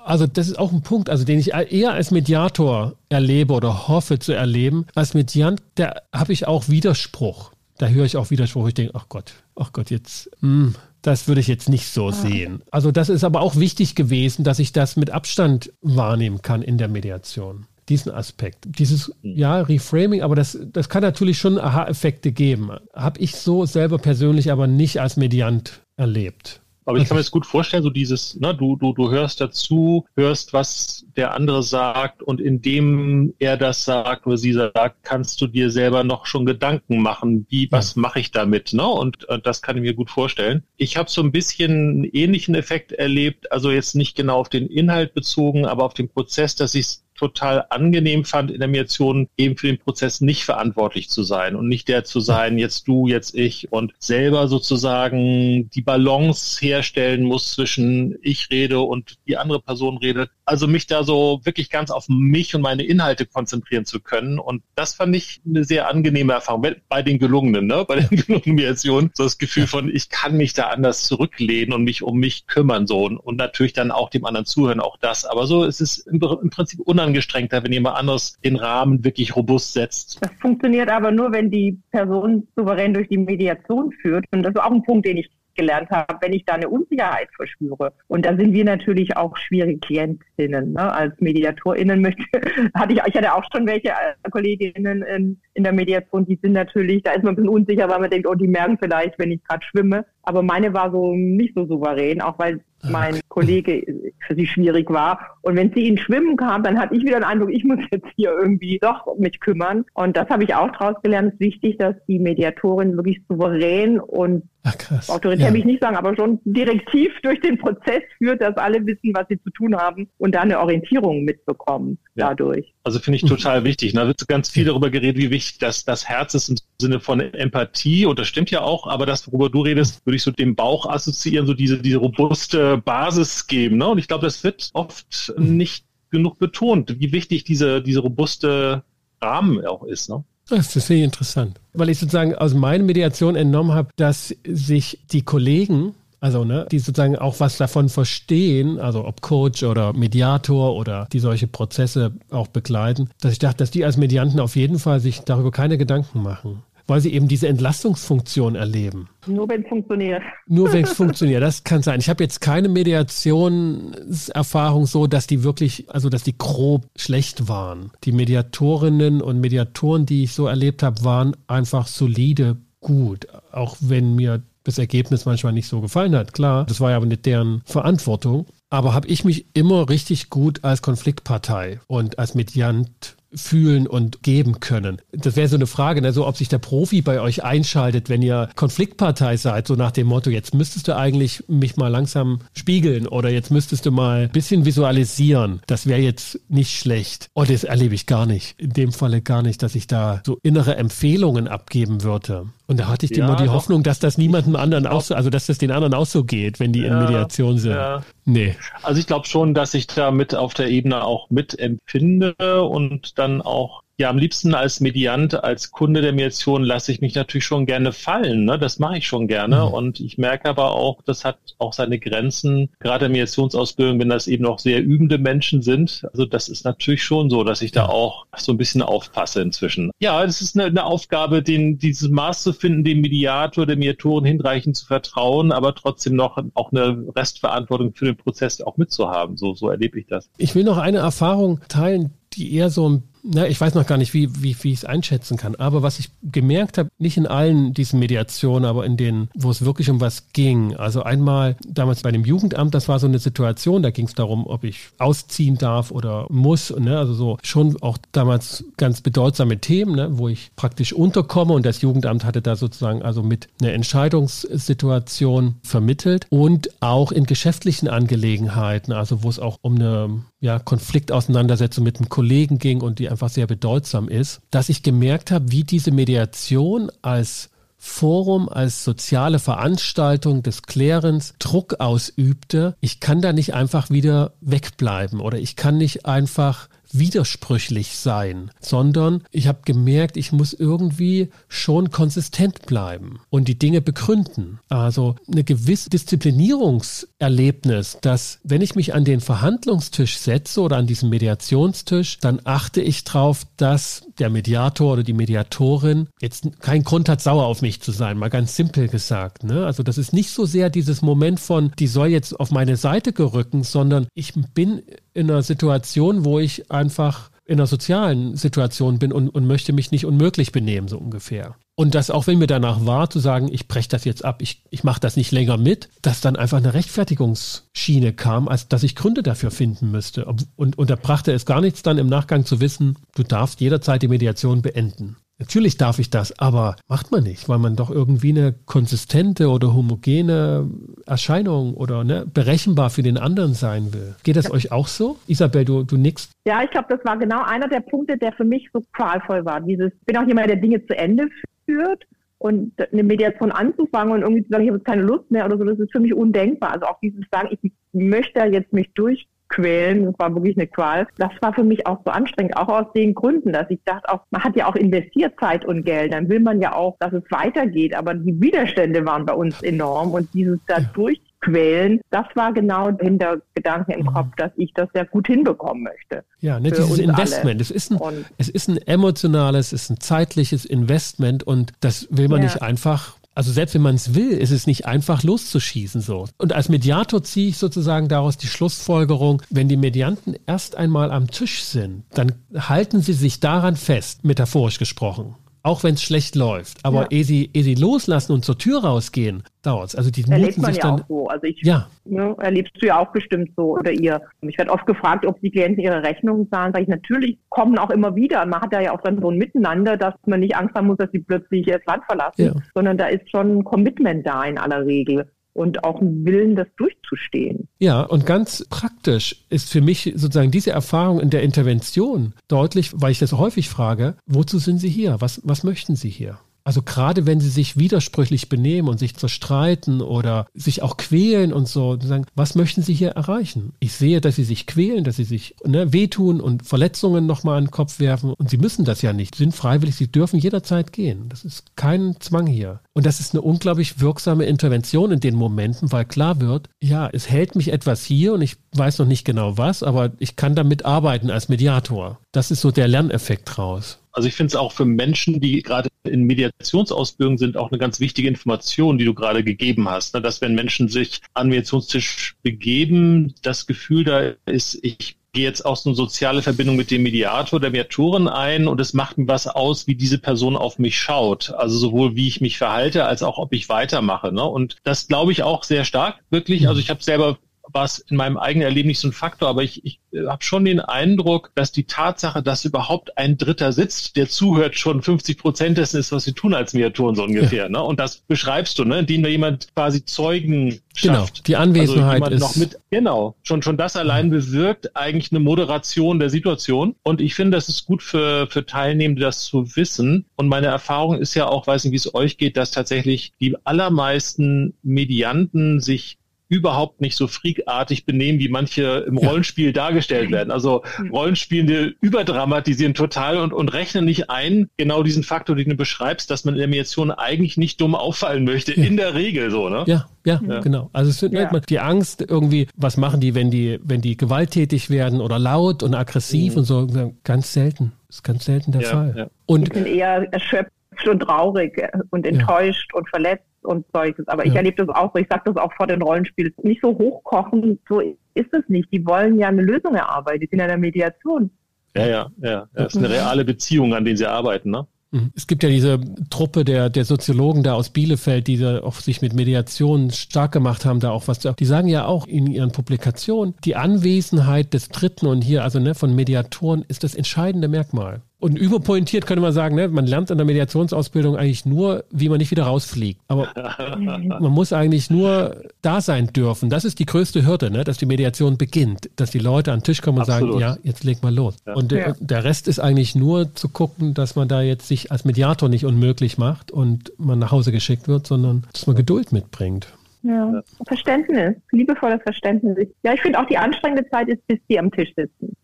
also das ist auch ein Punkt, also den ich eher als Mediator erlebe oder hoffe zu erleben. Als Mediant, da habe ich auch Widerspruch. Da höre ich auch Widerspruch. Ich denke, ach Gott, ach Gott, jetzt, mh, hm, das würde ich jetzt nicht so ah. sehen. Also das ist aber auch wichtig gewesen, dass ich das mit Abstand wahrnehmen kann in der Mediation. Diesen Aspekt, dieses, hm. ja, Reframing, aber das, das kann natürlich schon Aha-Effekte geben. Habe ich so selber persönlich aber nicht als Mediant erlebt. Aber ich kann mir das gut vorstellen, so dieses, ne, du, du, du hörst dazu, hörst, was der andere sagt und indem er das sagt oder sie sagt, kannst du dir selber noch schon Gedanken machen, wie, was mache ich damit, ne? Und, und das kann ich mir gut vorstellen. Ich habe so ein bisschen einen ähnlichen Effekt erlebt, also jetzt nicht genau auf den Inhalt bezogen, aber auf den Prozess, dass ich total angenehm fand in der Mediation, eben für den Prozess nicht verantwortlich zu sein und nicht der zu sein, jetzt du, jetzt ich und selber sozusagen die Balance herstellen muss zwischen ich rede und die andere Person redet. Also mich da so wirklich ganz auf mich und meine Inhalte konzentrieren zu können. Und das fand ich eine sehr angenehme Erfahrung bei den gelungenen, ne? bei den gelungenen Mediationen. So das Gefühl von, ich kann mich da anders zurücklehnen und mich um mich kümmern so und natürlich dann auch dem anderen zuhören, auch das. Aber so ist es im, im Prinzip unangenehm unangestrengter, wenn jemand anderes den Rahmen wirklich robust setzt. Das funktioniert aber nur, wenn die Person souverän durch die Mediation führt. Und das ist auch ein Punkt, den ich gelernt habe, wenn ich da eine Unsicherheit verspüre. Und da sind wir natürlich auch schwierige Klientinnen. Ne? Als MediatorInnen möchte, hatte ich, ich hatte auch schon welche äh, Kolleginnen in, in der Mediation, die sind natürlich, da ist man ein bisschen unsicher, weil man denkt, oh, die merken vielleicht, wenn ich gerade schwimme. Aber meine war so nicht so souverän, auch weil mein Kollege für sie schwierig war. Und wenn sie in Schwimmen kam, dann hatte ich wieder den Eindruck, ich muss jetzt hier irgendwie doch mich kümmern. Und das habe ich auch daraus gelernt. Es ist wichtig, dass die Mediatorin wirklich souverän und Ach, krass. autoritär ja. will ich nicht sagen, aber schon direktiv durch den Prozess führt, dass alle wissen, was sie zu tun haben und da eine Orientierung mitbekommen ja. dadurch. Also finde ich total wichtig. Da wird ganz viel darüber geredet, wie wichtig das, das Herz ist im Sinne von Empathie. Und das stimmt ja auch, aber das, worüber du redest, würde ich so dem Bauch assoziieren, so diese, diese robuste Basis geben. Ne? Und ich glaube, das wird oft nicht genug betont, wie wichtig diese, diese robuste Rahmen auch ist. Ne? Das ist sehr interessant, weil ich sozusagen aus meiner Mediation entnommen habe, dass sich die Kollegen, also ne, die sozusagen auch was davon verstehen, also ob Coach oder Mediator oder die solche Prozesse auch begleiten, dass ich dachte, dass die als Medianten auf jeden Fall sich darüber keine Gedanken machen weil sie eben diese Entlastungsfunktion erleben. Nur wenn es funktioniert. Nur wenn es funktioniert, das kann sein. Ich habe jetzt keine Mediationserfahrung so, dass die wirklich, also dass die grob schlecht waren. Die Mediatorinnen und Mediatoren, die ich so erlebt habe, waren einfach solide gut, auch wenn mir das Ergebnis manchmal nicht so gefallen hat. Klar, das war ja aber nicht deren Verantwortung. Aber habe ich mich immer richtig gut als Konfliktpartei und als Mediant fühlen und geben können. Das wäre so eine Frage, ne? so ob sich der Profi bei euch einschaltet, wenn ihr Konfliktpartei seid, so nach dem Motto, jetzt müsstest du eigentlich mich mal langsam spiegeln oder jetzt müsstest du mal ein bisschen visualisieren. Das wäre jetzt nicht schlecht. Und oh, das erlebe ich gar nicht. In dem Falle gar nicht, dass ich da so innere Empfehlungen abgeben würde. Und da hatte ich ja, immer die doch. Hoffnung, dass das niemandem anderen auch so, also dass das den anderen auch so geht, wenn die ja, in Mediation sind. Ja. Nee. Also ich glaube schon, dass ich da mit auf der Ebene auch mitempfinde und dann auch ja, am liebsten als Mediant, als Kunde der Mediation lasse ich mich natürlich schon gerne fallen. Ne? Das mache ich schon gerne. Mhm. Und ich merke aber auch, das hat auch seine Grenzen, gerade in der Mediationsausbildung, wenn das eben auch sehr übende Menschen sind. Also das ist natürlich schon so, dass ich da auch so ein bisschen aufpasse inzwischen. Ja, es ist eine, eine Aufgabe, den, dieses Maß zu finden, dem Mediator, der Mediatoren hinreichend zu vertrauen, aber trotzdem noch auch eine Restverantwortung für den Prozess auch mitzuhaben. So, so erlebe ich das. Ich will noch eine Erfahrung teilen, die eher so ein na, ich weiß noch gar nicht, wie, wie, wie ich es einschätzen kann. Aber was ich gemerkt habe, nicht in allen diesen Mediationen, aber in denen, wo es wirklich um was ging. Also einmal damals bei dem Jugendamt, das war so eine Situation, da ging es darum, ob ich ausziehen darf oder muss. Ne? Also so schon auch damals ganz bedeutsame Themen, ne? wo ich praktisch unterkomme und das Jugendamt hatte da sozusagen also mit einer Entscheidungssituation vermittelt und auch in geschäftlichen Angelegenheiten, also wo es auch um eine ja, Konfliktauseinandersetzung mit einem Kollegen ging und die einfach sehr bedeutsam ist, dass ich gemerkt habe, wie diese Mediation als Forum als soziale Veranstaltung des Klärens Druck ausübte. Ich kann da nicht einfach wieder wegbleiben oder ich kann nicht einfach widersprüchlich sein, sondern ich habe gemerkt, ich muss irgendwie schon konsistent bleiben und die Dinge begründen. Also eine gewisse Disziplinierungserlebnis, dass wenn ich mich an den Verhandlungstisch setze oder an diesen Mediationstisch, dann achte ich darauf, dass der Mediator oder die Mediatorin jetzt keinen Grund hat, sauer auf mich zu sein, mal ganz simpel gesagt. Ne? Also das ist nicht so sehr dieses Moment von, die soll jetzt auf meine Seite gerücken, sondern ich bin in einer Situation, wo ich einfach in einer sozialen Situation bin und, und möchte mich nicht unmöglich benehmen, so ungefähr. Und das auch wenn mir danach war, zu sagen, ich breche das jetzt ab, ich, ich mache das nicht länger mit, dass dann einfach eine Rechtfertigungsschiene kam, als dass ich Gründe dafür finden müsste. Und, und da brachte es gar nichts dann im Nachgang zu wissen, du darfst jederzeit die Mediation beenden. Natürlich darf ich das, aber macht man nicht, weil man doch irgendwie eine konsistente oder homogene Erscheinung oder ne, berechenbar für den anderen sein will. Geht das ja. euch auch so? Isabel, du, du nix? Ja, ich glaube, das war genau einer der Punkte, der für mich so qualvoll war. Dieses, ich bin auch jemand, der Dinge zu Ende führt und eine Mediation anzufangen und irgendwie zu sagen, ich habe jetzt keine Lust mehr oder so, das ist für mich undenkbar. Also auch dieses Sagen, ich möchte jetzt mich durch quälen. Das war wirklich eine Qual. Das war für mich auch so anstrengend, auch aus den Gründen, dass ich dachte, auch, man hat ja auch investiert Zeit und Geld. Dann will man ja auch, dass es weitergeht. Aber die Widerstände waren bei uns enorm und dieses da durchquälen, das war genau der Hintergedanke im Kopf, dass ich das sehr gut hinbekommen möchte. Ja, ne, dieses Investment. Es ist, ein, es ist ein emotionales, es ist ein zeitliches Investment und das will man ja. nicht einfach also selbst wenn man es will, ist es nicht einfach loszuschießen so. Und als Mediator ziehe ich sozusagen daraus die Schlussfolgerung, wenn die Medianten erst einmal am Tisch sind, dann halten sie sich daran fest, metaphorisch gesprochen. Auch wenn es schlecht läuft. Aber ja. ehe, sie, ehe sie loslassen und zur Tür rausgehen, dauert es. Also die Erlebt man sich ja dann, auch so. Also ich, ja. Ne, erlebst du ja auch bestimmt so oder ihr. Ich werde oft gefragt, ob die Klienten ihre Rechnungen zahlen. Sag ich, natürlich kommen auch immer wieder. Man hat da ja auch dann so ein Miteinander, dass man nicht Angst haben muss, dass sie plötzlich das Land verlassen, ja. sondern da ist schon ein Commitment da in aller Regel und auch einen Willen, das durchzustehen. Ja, und ganz praktisch ist für mich sozusagen diese Erfahrung in der Intervention deutlich, weil ich das häufig frage, wozu sind Sie hier? Was, was möchten Sie hier? Also gerade wenn sie sich widersprüchlich benehmen und sich zerstreiten oder sich auch quälen und so, sagen, was möchten sie hier erreichen? Ich sehe, dass sie sich quälen, dass sie sich ne, wehtun und Verletzungen nochmal an den Kopf werfen und sie müssen das ja nicht. Sie sind freiwillig, sie dürfen jederzeit gehen. Das ist kein Zwang hier. Und das ist eine unglaublich wirksame Intervention in den Momenten, weil klar wird, ja, es hält mich etwas hier und ich weiß noch nicht genau was, aber ich kann damit arbeiten als Mediator. Das ist so der Lerneffekt draus. Also ich finde es auch für Menschen, die gerade in Mediationsausbildung sind, auch eine ganz wichtige Information, die du gerade gegeben hast. Ne? Dass wenn Menschen sich an Mediationstisch begeben, das Gefühl da ist, ich gehe jetzt auch so eine soziale Verbindung mit dem Mediator, der Mediatorin ein und es macht mir was aus, wie diese Person auf mich schaut. Also sowohl wie ich mich verhalte, als auch ob ich weitermache. Ne? Und das glaube ich auch sehr stark, wirklich. Also ich habe selber war es in meinem eigenen Erleben nicht so ein Faktor, aber ich, ich äh, habe schon den Eindruck, dass die Tatsache, dass überhaupt ein Dritter sitzt, der zuhört, schon 50 Prozent dessen ist, was wir tun als Mediatoren so ungefähr. Ja. Ne? Und das beschreibst du, ne? indem da jemand quasi Zeugen genau, schafft. Genau, die Anwesenheit also ist... Noch mit, genau, schon, schon das allein bewirkt eigentlich eine Moderation der Situation. Und ich finde, das ist gut für, für Teilnehmende, das zu wissen. Und meine Erfahrung ist ja auch, weiß nicht, wie es euch geht, dass tatsächlich die allermeisten Medianten sich überhaupt nicht so freakartig benehmen, wie manche im Rollenspiel ja. dargestellt werden. Also Rollenspielende überdramatisieren total und, und rechnen nicht ein, genau diesen Faktor, den du beschreibst, dass man in der Mediation eigentlich nicht dumm auffallen möchte. Ja. In der Regel so, ne? Ja, ja, ja. genau. Also es wird ja. die Angst irgendwie, was machen die, wenn die, wenn die gewalttätig werden oder laut und aggressiv mhm. und so, ganz selten. Das ist ganz selten der Fall. Und die sind eher erschöpft und traurig und enttäuscht und verletzt und solches. Aber ja. ich erlebe das auch so. Ich sage das auch vor den Rollenspielen. Nicht so hochkochen, so ist es nicht. Die wollen ja eine Lösung erarbeiten. Die sind ja in der Mediation. Ja, ja, ja. Das ist eine reale Beziehung, an denen sie arbeiten, ne? Mhm. Es gibt ja diese Truppe der, der Soziologen da aus Bielefeld, die da auch sich mit Mediation stark gemacht haben, da auch was. Die sagen ja auch in ihren Publikationen, die Anwesenheit des Dritten und hier also ne, von Mediatoren ist das entscheidende Merkmal. Und überpointiert könnte man sagen, ne, man lernt in der Mediationsausbildung eigentlich nur, wie man nicht wieder rausfliegt. Aber man muss eigentlich nur da sein dürfen. Das ist die größte Hürde, ne, dass die Mediation beginnt, dass die Leute an den Tisch kommen und Absolut. sagen, ja, jetzt leg mal los. Ja. Und ja. der Rest ist eigentlich nur zu gucken, dass man da jetzt sich als Mediator nicht unmöglich macht und man nach Hause geschickt wird, sondern dass man Geduld mitbringt. Ja. Verständnis, liebevolles Verständnis. Ja, ich finde auch die anstrengende Zeit ist, bis die am Tisch sitzen.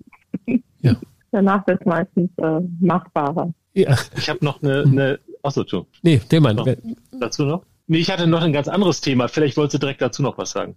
Ja. Danach wird es meistens äh, machbarer. Ja. Ich habe noch eine, eine achso, tu. Nee, der Mann. Dazu noch? Nee, ich hatte noch ein ganz anderes Thema. Vielleicht wolltest du direkt dazu noch was sagen.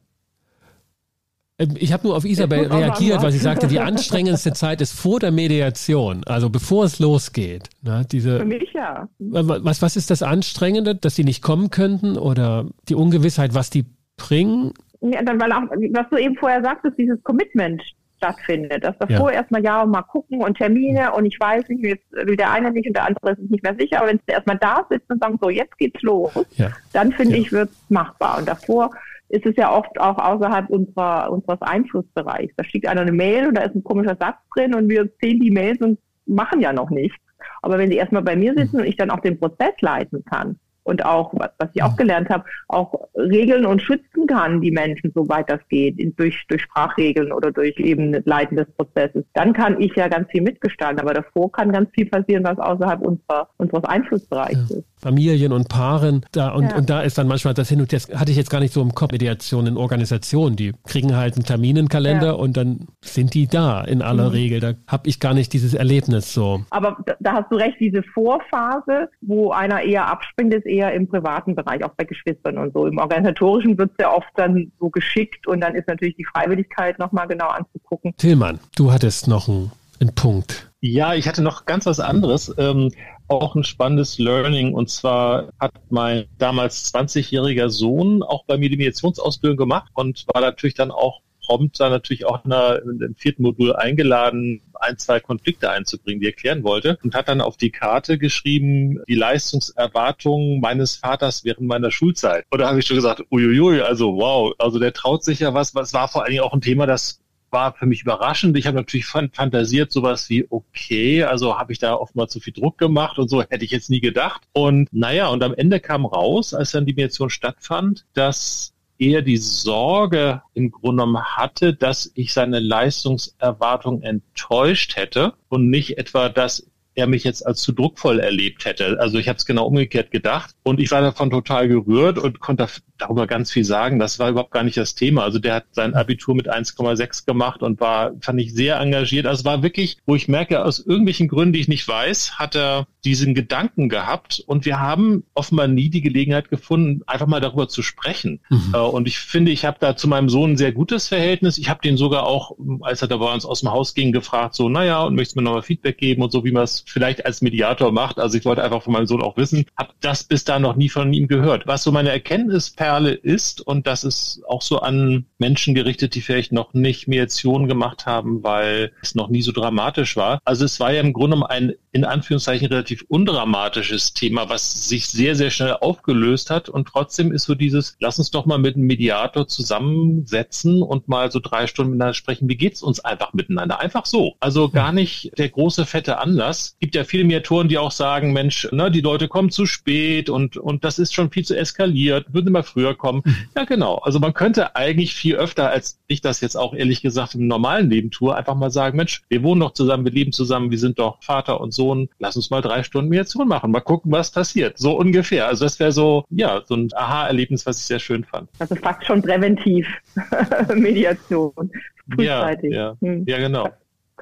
Ähm, ich habe nur auf Isabel reagiert, weil sie sagte, die anstrengendste Zeit ist vor der Mediation, also bevor es losgeht. Ne, diese, Für mich ja. Was, was ist das Anstrengende, dass sie nicht kommen könnten oder die Ungewissheit, was die bringen? Ja, dann, weil auch, was du eben vorher sagtest, dieses Commitment stattfindet. Dass davor ja. erstmal ja und mal gucken und Termine und ich weiß nicht, jetzt will der eine nicht und der andere ist nicht mehr sicher, aber wenn sie erstmal da sitzen und sagen, so jetzt geht's los, ja. dann finde ja. ich, wird es machbar. Und davor ist es ja oft auch außerhalb unserer, unseres Einflussbereichs. Da schickt einer eine Mail und da ist ein komischer Satz drin und wir sehen die Mails und machen ja noch nichts. Aber wenn die erstmal bei mir sitzen und ich dann auch den Prozess leiten kann, und auch, was ich auch gelernt habe, auch regeln und schützen kann, die Menschen, soweit das geht, durch, durch Sprachregeln oder durch eben Leiten des Prozesses. Dann kann ich ja ganz viel mitgestalten, aber davor kann ganz viel passieren, was außerhalb unserer, unseres Einflussbereichs ja. ist. Familien und Paaren, da und, ja. und da ist dann manchmal das hin und das hatte ich jetzt gar nicht so im Kopf, Mediation in Organisationen, die kriegen halt einen Terminenkalender ja. und dann sind die da in aller mhm. Regel. Da habe ich gar nicht dieses Erlebnis so. Aber da, hast du recht, diese Vorphase, wo einer eher abspringt, ist eher im privaten Bereich, auch bei Geschwistern und so. Im Organisatorischen wird es ja oft dann so geschickt und dann ist natürlich die Freiwilligkeit nochmal genau anzugucken. Tillmann, du hattest noch einen, einen Punkt. Ja, ich hatte noch ganz was anderes, ähm, auch ein spannendes Learning. Und zwar hat mein damals 20-jähriger Sohn auch bei mir die Mediationsausbildung gemacht und war natürlich dann auch prompt dann natürlich auch in einer, im vierten Modul eingeladen, ein, zwei Konflikte einzubringen, die er klären wollte und hat dann auf die Karte geschrieben, die Leistungserwartungen meines Vaters während meiner Schulzeit. Und da habe ich schon gesagt, uiuiui, also wow, also der traut sich ja was, was war vor allen Dingen auch ein Thema, das war für mich überraschend. Ich habe natürlich fantasiert sowas wie, okay, also habe ich da oftmals zu viel Druck gemacht und so hätte ich jetzt nie gedacht. Und naja, und am Ende kam raus, als dann die Mediation stattfand, dass er die Sorge im Grunde genommen hatte, dass ich seine Leistungserwartung enttäuscht hätte und nicht etwa, dass er mich jetzt als zu druckvoll erlebt hätte. Also ich habe es genau umgekehrt gedacht und ich war davon total gerührt und konnte darüber ganz viel sagen. Das war überhaupt gar nicht das Thema. Also der hat sein Abitur mit 1,6 gemacht und war, fand ich, sehr engagiert. Also es war wirklich, wo ich merke, aus irgendwelchen Gründen, die ich nicht weiß, hat er diesen Gedanken gehabt und wir haben offenbar nie die Gelegenheit gefunden, einfach mal darüber zu sprechen. Mhm. Äh, und ich finde, ich habe da zu meinem Sohn ein sehr gutes Verhältnis. Ich habe den sogar auch, als er da bei uns aus dem Haus ging, gefragt, so, naja, und möchtest mir nochmal Feedback geben und so, wie man es vielleicht als Mediator macht. Also ich wollte einfach von meinem Sohn auch wissen, habe das bis da noch nie von ihm gehört. Was so meine Erkenntnisperle ist, und das ist auch so an Menschen gerichtet, die vielleicht noch nicht Mediation gemacht haben, weil es noch nie so dramatisch war. Also es war ja im Grunde ein in Anführungszeichen relativ undramatisches Thema, was sich sehr, sehr schnell aufgelöst hat. Und trotzdem ist so dieses, lass uns doch mal mit einem Mediator zusammensetzen und mal so drei Stunden miteinander sprechen. Wie geht's uns einfach miteinander? Einfach so. Also gar nicht der große fette Anlass. Gibt ja viele Mediatoren, die auch sagen, Mensch, ne, die Leute kommen zu spät und, und das ist schon viel zu eskaliert. Würden mal früher kommen. Mhm. Ja, genau. Also man könnte eigentlich viel öfter, als ich das jetzt auch ehrlich gesagt im normalen Leben tue, einfach mal sagen, Mensch, wir wohnen doch zusammen, wir leben zusammen, wir sind doch Vater und Sohn. Lass uns mal drei Stunden Mediation machen. Mal gucken, was passiert. So ungefähr. Also das wäre so, ja, so ein Aha-Erlebnis, was ich sehr schön fand. Also fast schon präventiv Mediation. Frühzeitig. Ja, ja. Hm. ja genau.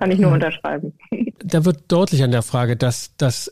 Kann ich nur unterschreiben. Da wird deutlich an der Frage, dass das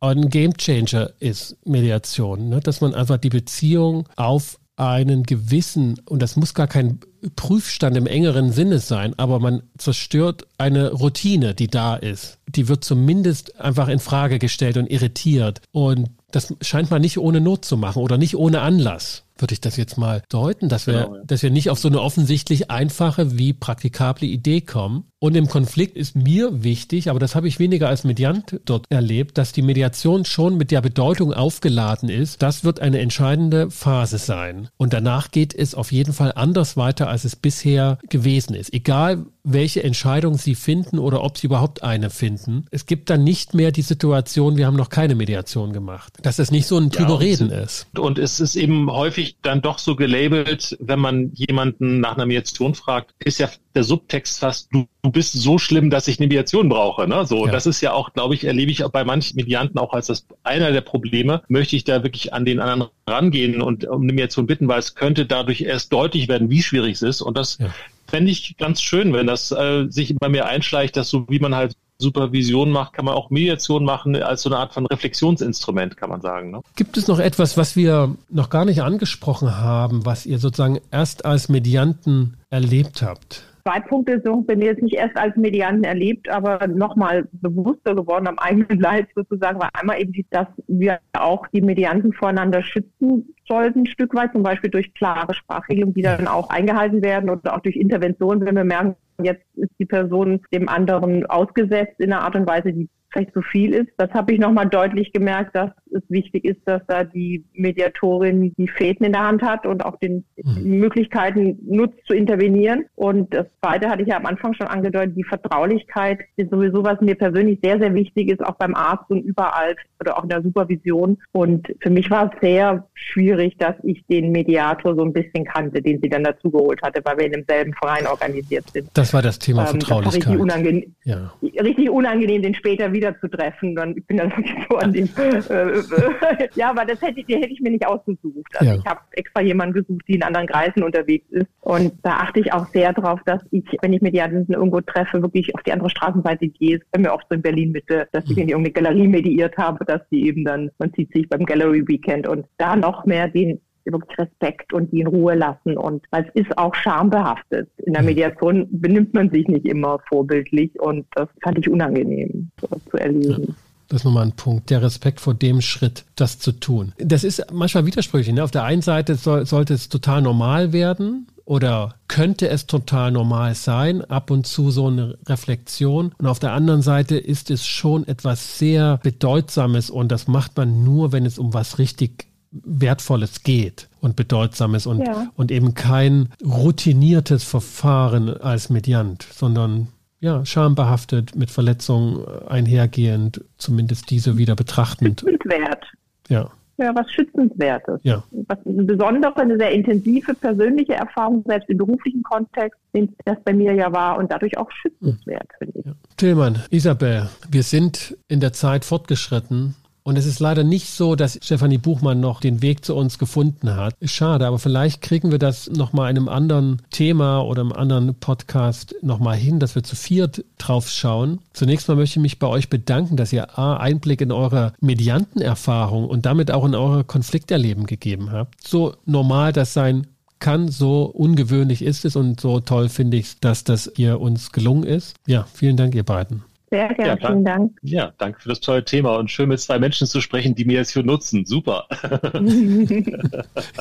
ein Gamechanger ist, Mediation. Ne? Dass man einfach die Beziehung auf einen gewissen, und das muss gar kein Prüfstand im engeren Sinne sein, aber man zerstört eine Routine, die da ist. Die wird zumindest einfach in Frage gestellt und irritiert. Und das scheint man nicht ohne Not zu machen oder nicht ohne Anlass würde ich das jetzt mal deuten, dass wir, genau, ja. dass wir nicht auf so eine offensichtlich einfache wie praktikable Idee kommen, und im Konflikt ist mir wichtig, aber das habe ich weniger als Mediant dort erlebt, dass die Mediation schon mit der Bedeutung aufgeladen ist. Das wird eine entscheidende Phase sein. Und danach geht es auf jeden Fall anders weiter, als es bisher gewesen ist. Egal, welche Entscheidung Sie finden oder ob Sie überhaupt eine finden. Es gibt dann nicht mehr die Situation, wir haben noch keine Mediation gemacht. Dass es nicht so ein ja, ist. Und es ist eben häufig dann doch so gelabelt, wenn man jemanden nach einer Mediation fragt, ist ja der Subtext fast, du, du bist so schlimm, dass ich eine Mediation brauche. Ne? So, ja. das ist ja auch, glaube ich, erlebe ich auch bei manchen Medianten auch als das einer der Probleme. Möchte ich da wirklich an den anderen rangehen und um eine Mediation bitten, weil es könnte dadurch erst deutlich werden, wie schwierig es ist. Und das ja. fände ich ganz schön, wenn das äh, sich bei mir einschleicht, dass so wie man halt Supervision macht, kann man auch Mediation machen als so eine Art von Reflexionsinstrument, kann man sagen. Ne? Gibt es noch etwas, was wir noch gar nicht angesprochen haben, was ihr sozusagen erst als Medianten erlebt habt? Zwei Punkte so bei mir jetzt nicht erst als Medianten erlebt, aber nochmal bewusster geworden am eigenen Leid sozusagen, war einmal eben, dass wir auch die Medianten voreinander schützen sollten, ein Stück weit, zum Beispiel durch klare Sprachregelungen, die dann auch eingehalten werden oder auch durch Interventionen, wenn wir merken, jetzt ist die Person dem anderen ausgesetzt in einer Art und Weise, die vielleicht zu viel ist. Das habe ich nochmal deutlich gemerkt, dass es wichtig ist, dass da die Mediatorin die Fäden in der Hand hat und auch den mhm. Möglichkeiten nutzt zu intervenieren. Und das Zweite hatte ich ja am Anfang schon angedeutet, die Vertraulichkeit ist sowieso, was mir persönlich sehr, sehr wichtig ist, auch beim Arzt und überall oder auch in der Supervision. Und für mich war es sehr schwierig, dass ich den Mediator so ein bisschen kannte, den sie dann dazu geholt hatte, weil wir in demselben Verein organisiert sind. Das war das Thema ähm, Vertraulichkeit. Richtig, unangenehm, ja. richtig unangenehm, den später wieder zu treffen. Dann, ich bin dann so an dem, äh, ja, aber das hätte, die hätte ich mir nicht ausgesucht. Also ja. ich habe extra jemanden gesucht, die in anderen Kreisen unterwegs ist. Und da achte ich auch sehr darauf, dass ich, wenn ich Medianten irgendwo treffe, wirklich auf die andere Straßenseite gehe. Bei mir oft so in Berlin Mitte, dass ich mhm. in die irgendeine Galerie mediiert habe, dass die eben dann, man sieht sich beim Gallery Weekend und da noch mehr den wirklich Respekt und die in Ruhe lassen. Und weil es ist auch schambehaftet. In der. Mediation benimmt man sich nicht immer vorbildlich und das fand ich unangenehm so zu erleben. Das ist nochmal ein Punkt, der Respekt vor dem Schritt, das zu tun. Das ist manchmal widersprüchlich. Ne? Auf der einen Seite soll, sollte es total normal werden oder könnte es total normal sein, ab und zu so eine Reflexion. Und auf der anderen Seite ist es schon etwas sehr Bedeutsames und das macht man nur, wenn es um was richtig Wertvolles geht und Bedeutsames und, ja. und eben kein routiniertes Verfahren als Mediant, sondern ja, schambehaftet, mit Verletzungen einhergehend, zumindest diese wieder betrachtend. Schützenswert. Ja. Ja, was Schützenswertes. Ja. Was eine besondere, eine sehr intensive persönliche Erfahrung, selbst im beruflichen Kontext, das bei mir ja war und dadurch auch schützenswert, mhm. finde ich. Ja. Tillmann, Isabel, wir sind in der Zeit fortgeschritten und es ist leider nicht so, dass Stefanie Buchmann noch den Weg zu uns gefunden hat. Schade, aber vielleicht kriegen wir das nochmal in einem anderen Thema oder einem anderen Podcast nochmal hin, dass wir zu viert drauf schauen. Zunächst mal möchte ich mich bei euch bedanken, dass ihr A, Einblick in eure Mediantenerfahrung und damit auch in eure Konflikterleben gegeben habt. So normal das sein kann, so ungewöhnlich ist es und so toll finde ich, dass das hier uns gelungen ist. Ja, vielen Dank, ihr beiden. Sehr gerne, ja, vielen Dank. Ja, danke für das tolle Thema und schön mit zwei Menschen zu sprechen, die mir es für nutzen. Super.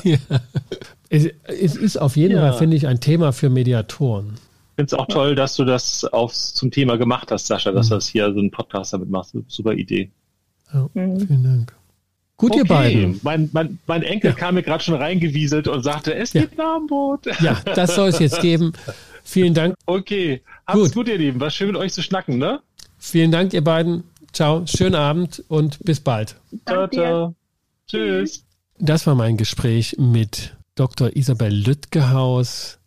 ja. es, es, ist auf jeden ja. Fall, finde ich, ein Thema für Mediatoren. Ich finde es auch toll, dass du das aufs, zum Thema gemacht hast, Sascha, dass mhm. du das hier so einen Podcast damit machst. Super Idee. Ja, mhm. Vielen Dank. Gut, okay. ihr beiden. Mein, mein, mein Enkel ja. kam mir gerade schon reingewieselt und sagte, es gibt ja. Armbrot. Ja, das soll es jetzt geben. Vielen Dank. Okay, habt's gut. gut, ihr Lieben. War schön mit euch zu schnacken, ne? Vielen Dank, ihr beiden. Ciao, schönen Abend und bis bald. Ciao, ciao. Tschüss. Das war mein Gespräch mit Dr. Isabel Lüttgehaus,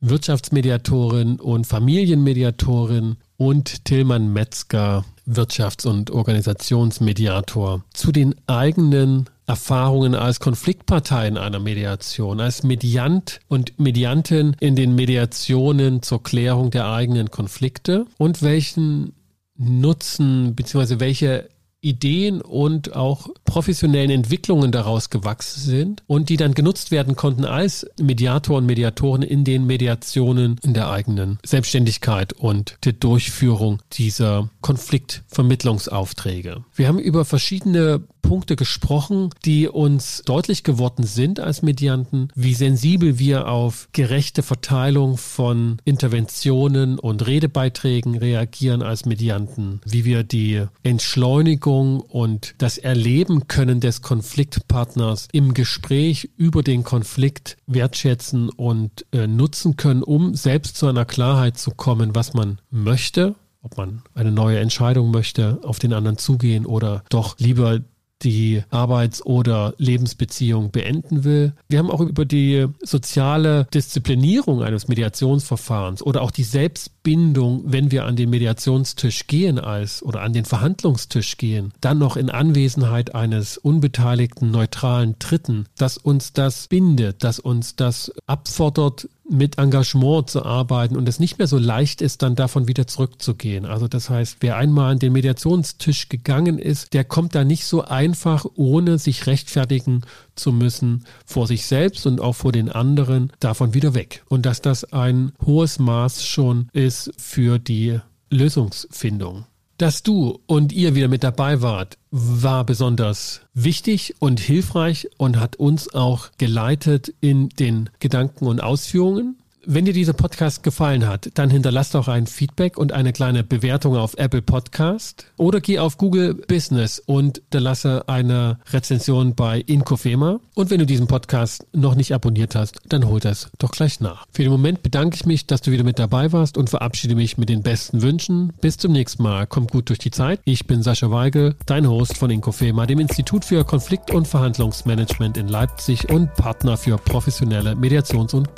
Wirtschaftsmediatorin und Familienmediatorin und Tillmann Metzger, Wirtschafts- und Organisationsmediator, zu den eigenen Erfahrungen als Konfliktpartei in einer Mediation, als Mediant und Mediantin in den Mediationen zur Klärung der eigenen Konflikte und welchen Nutzen beziehungsweise welche Ideen und auch professionellen Entwicklungen daraus gewachsen sind und die dann genutzt werden konnten als Mediator und Mediatoren in den Mediationen in der eigenen Selbstständigkeit und der Durchführung dieser Konfliktvermittlungsaufträge. Wir haben über verschiedene Punkte gesprochen, die uns deutlich geworden sind als Medianten, wie sensibel wir auf gerechte Verteilung von Interventionen und Redebeiträgen reagieren als Medianten, wie wir die Entschleunigung und das Erleben können des Konfliktpartners im Gespräch über den Konflikt wertschätzen und äh, nutzen können, um selbst zu einer Klarheit zu kommen, was man möchte ob man eine neue Entscheidung möchte, auf den anderen zugehen oder doch lieber die Arbeits- oder Lebensbeziehung beenden will. Wir haben auch über die soziale Disziplinierung eines Mediationsverfahrens oder auch die Selbstbindung, wenn wir an den Mediationstisch gehen als oder an den Verhandlungstisch gehen, dann noch in Anwesenheit eines unbeteiligten neutralen Dritten, dass uns das bindet, dass uns das abfordert, mit Engagement zu arbeiten und es nicht mehr so leicht ist, dann davon wieder zurückzugehen. Also das heißt, wer einmal an den Mediationstisch gegangen ist, der kommt da nicht so einfach, ohne sich rechtfertigen zu müssen vor sich selbst und auch vor den anderen, davon wieder weg. Und dass das ein hohes Maß schon ist für die Lösungsfindung. Dass du und ihr wieder mit dabei wart, war besonders wichtig und hilfreich und hat uns auch geleitet in den Gedanken und Ausführungen. Wenn dir dieser Podcast gefallen hat, dann hinterlass doch ein Feedback und eine kleine Bewertung auf Apple Podcast oder geh auf Google Business und lasse eine Rezension bei Inkofema. Und wenn du diesen Podcast noch nicht abonniert hast, dann hol das doch gleich nach. Für den Moment bedanke ich mich, dass du wieder mit dabei warst und verabschiede mich mit den besten Wünschen. Bis zum nächsten Mal. Komm gut durch die Zeit. Ich bin Sascha Weigel, dein Host von Inkofema, dem Institut für Konflikt- und Verhandlungsmanagement in Leipzig und Partner für professionelle Mediations- und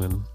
Erfahrungen.